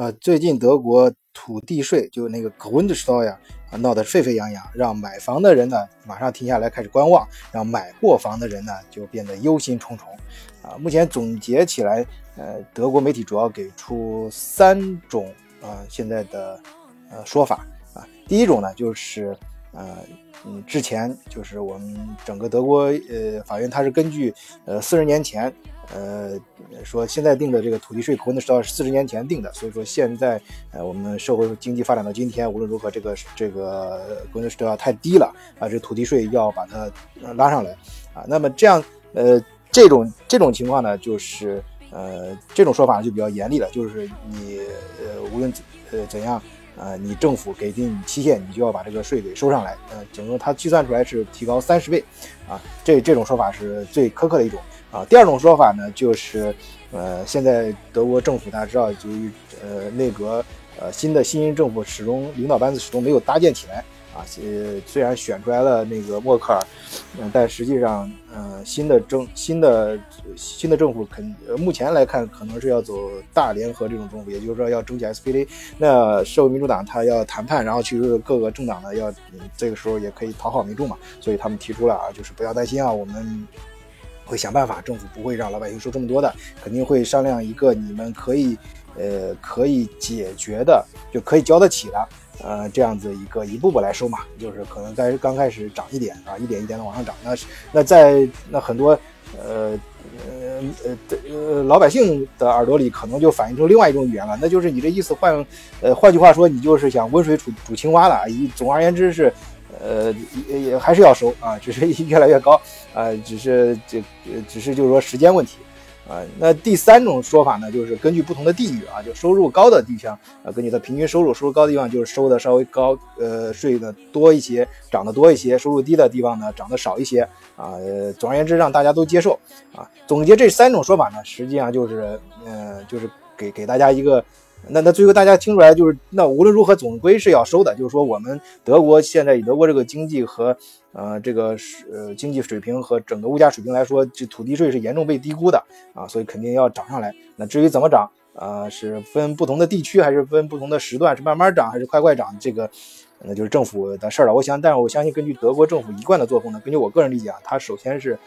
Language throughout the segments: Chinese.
呃，最近德国土地税就那个 Grundsteuer 呀，啊闹得沸沸扬扬，让买房的人呢马上停下来开始观望，让买过房的人呢就变得忧心忡忡。啊，目前总结起来，呃，德国媒体主要给出三种啊现在的呃说法啊，第一种呢就是呃嗯之前就是我们整个德国呃法院它是根据呃四十年前。呃，说现在定的这个土地税，可能是四十年前定的，所以说现在呃，我们社会经济发展到今天，无论如何，这个这个可能是要太低了啊，这土地税要把它拉上来啊。那么这样呃，这种这种情况呢，就是呃，这种说法就比较严厉了，就是你呃，无论呃怎样呃，你政府给定期限，你就要把这个税给收上来。呃，整个它计算出来是提高三十倍啊，这这种说法是最苛刻的一种。啊，第二种说法呢，就是，呃，现在德国政府大家知道，就呃内阁呃新的新任政府始终领导班子始终没有搭建起来啊，呃虽然选出来了那个默克尔，嗯，但实际上，呃新的政新的新的政府肯目前来看可能是要走大联合这种政府，也就是说要争取 SPD，那社会民主党他要谈判，然后其实各个政党呢要这个时候也可以讨好民众嘛，所以他们提出了啊，就是不要担心啊，我们。会想办法，政府不会让老百姓收这么多的，肯定会商量一个你们可以，呃，可以解决的，就可以交得起的，呃，这样子一个一步步来收嘛，就是可能在刚开始涨一点啊，一点一点的往上涨，那那在那很多，呃呃呃老百姓的耳朵里可能就反映出另外一种语言了，那就是你这意思换，呃，换句话说，你就是想温水煮煮青蛙了，总而言之是。呃，也也还是要收啊，只是越来越高啊，只是这，只是就是说时间问题啊。那第三种说法呢，就是根据不同的地域啊，就收入高的地方啊，根据它平均收入，收入高的地方就是收的稍微高，呃，税的多一些，涨得多一些；收入低的地方呢，涨得少一些啊。总而言之，让大家都接受啊。总结这三种说法呢，实际上就是，呃，就是给给大家一个。那那最后大家听出来就是，那无论如何总归是要收的。就是说，我们德国现在以德国这个经济和呃这个呃经济水平和整个物价水平来说，这土地税是严重被低估的啊，所以肯定要涨上来。那至于怎么涨啊，是分不同的地区还是分不同的时段，是慢慢涨还是快快涨，这个那就是政府的事儿了。我想，但是我相信根据德国政府一贯的作风呢，根据我个人理解啊，它首先是。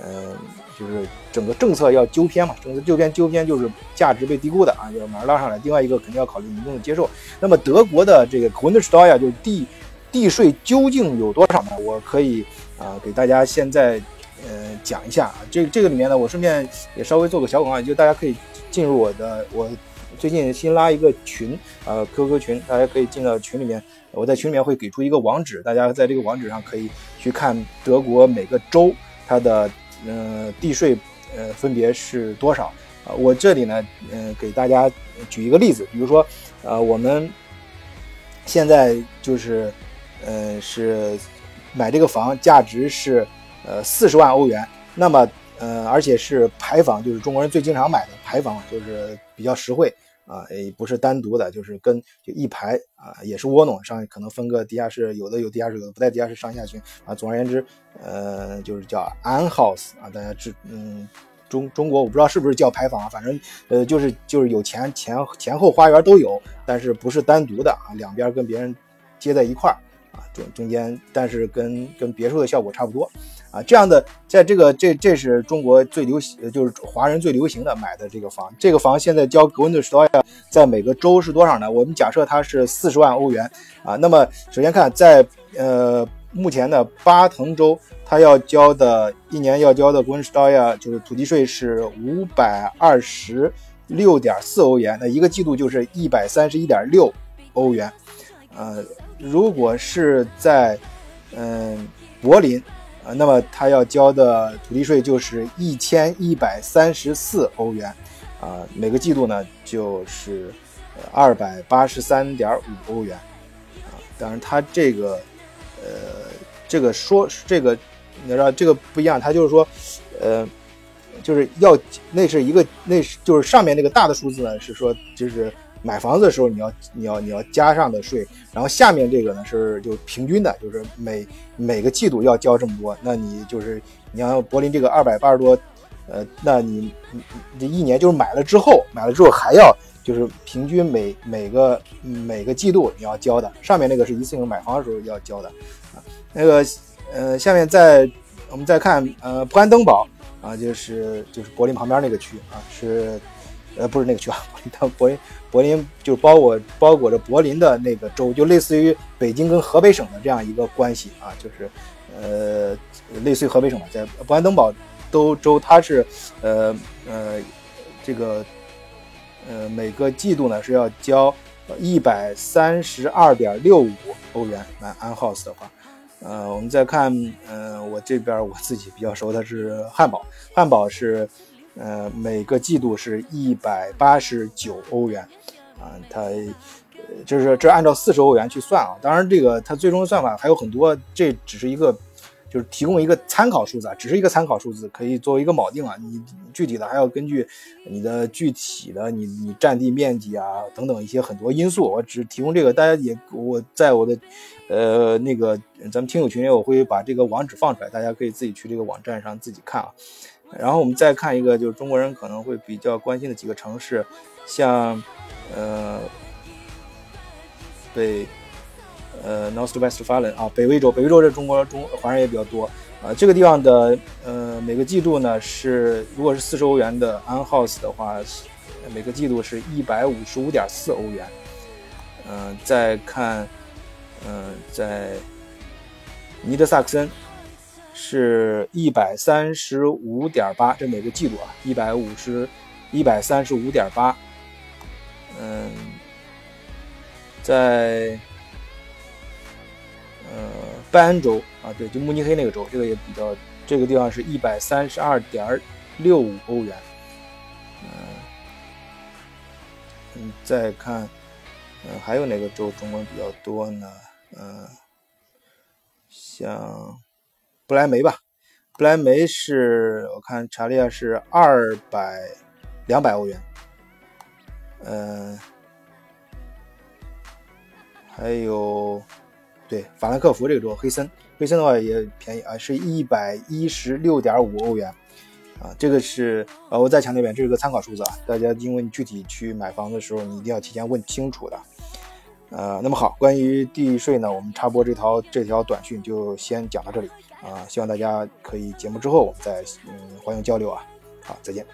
嗯，就是整个政策要纠偏嘛，整个纠偏纠偏就是价值被低估的啊，要马上拉上来。另外一个肯定要考虑民众的接受。那么德国的这个 Grundsteuer 就是地地税究竟有多少呢？我可以啊给大家现在呃讲一下啊。这这个里面呢，我顺便也稍微做个小广告，就大家可以进入我的我最近新拉一个群啊 QQ 群，大家可以进到群里面。我在群里面会给出一个网址，大家在这个网址上可以去看德国每个州它的。呃，地税呃分别是多少啊？我这里呢，嗯，给大家举一个例子，比如说，呃，我们现在就是，呃，是买这个房，价值是呃四十万欧元，那么呃，而且是排房，就是中国人最经常买的排房，就是比较实惠。啊，也不是单独的，就是跟就一排啊，也是窝囊上可能分个地下室，有的有地下室，有的不在地下室上下群啊。总而言之，呃，就是叫安 house 啊，大家知嗯，中中国我不知道是不是叫牌坊，反正呃就是就是有前前前后花园都有，但是不是单独的啊，两边跟别人接在一块儿啊，中中间但是跟跟别墅的效果差不多。啊，这样的，在这个这这是中国最流行，就是华人最流行的买的这个房。这个房现在交格温的时候呀，在每个州是多少呢？我们假设它是四十万欧元啊。那么首先看，在呃目前的巴腾州，它要交的一年要交的格温斯道呀，就是土地税是五百二十六点四欧元，那一个季度就是一百三十一点六欧元。呃，如果是在嗯柏林。啊，那么他要交的土地税就是一千一百三十四欧元，啊，每个季度呢就是二百八十三点五欧元，啊，当然他这个，呃，这个说这个，你知道这个不一样，他就是说，呃，就是要那是一个那是就是上面那个大的数字呢是说就是。买房子的时候，你要你要你要加上的税，然后下面这个呢是就平均的，就是每每个季度要交这么多，那你就是你要柏林这个二百八十多，呃，那你这一年就是买了之后，买了之后还要就是平均每每个每个季度你要交的。上面那个是一次性买房的时候要交的啊。那个呃，下面再我们再看呃，布兰登堡啊，就是就是柏林旁边那个区啊，是呃不是那个区啊，柏林柏林柏林就是包裹包裹着柏林的那个州，就类似于北京跟河北省的这样一个关系啊，就是呃类似于河北省嘛，在布兰登堡都州它是呃呃这个呃每个季度呢是要交一百三十二点六五欧元买安 house 的话。呃，我们再看，呃，我这边我自己比较熟的是汉堡，汉堡是，呃，每个季度是一百八十九欧元，啊，它，就是这按照四十欧元去算啊，当然这个它最终的算法还有很多，这只是一个，就是提供一个参考数字，啊只是一个参考数字，可以作为一个锚定啊，你具体的还要根据你的具体的你你占地面积啊等等一些很多因素，我只提供这个，大家也我在我的。呃，那个咱们听友群里我会把这个网址放出来，大家可以自己去这个网站上自己看啊。然后我们再看一个，就是中国人可能会比较关心的几个城市，像呃北呃 North Westphalen 啊，北威州，北威州这中国中华人也比较多啊。这个地方的呃每个季度呢是，如果是四十欧元的 An House 的话，每个季度是一百五十五点四欧元。嗯，再看。嗯，在尼德萨克森是一百三十五点八，这每个季度啊，一百五十，一百三十五点八。嗯，在呃拜恩州啊，对，就慕尼黑那个州，这个也比较，这个地方是一百三十二点六五欧元。嗯，嗯，再看，嗯，还有哪个州中文比较多呢？嗯，像不来梅吧，不来梅是我看查了一下是二百两百欧元。嗯，还有对法兰克福这个州，黑森，黑森的话也便宜啊，是一百一十六点五欧元啊。这个是呃，我再强调一遍，这是个参考数字啊，大家因为你具体去买房的时候，你一定要提前问清楚的。呃，那么好，关于地税呢，我们插播这条这条短讯就先讲到这里啊，希望大家可以节目之后我们再嗯欢迎交流啊，好，再见。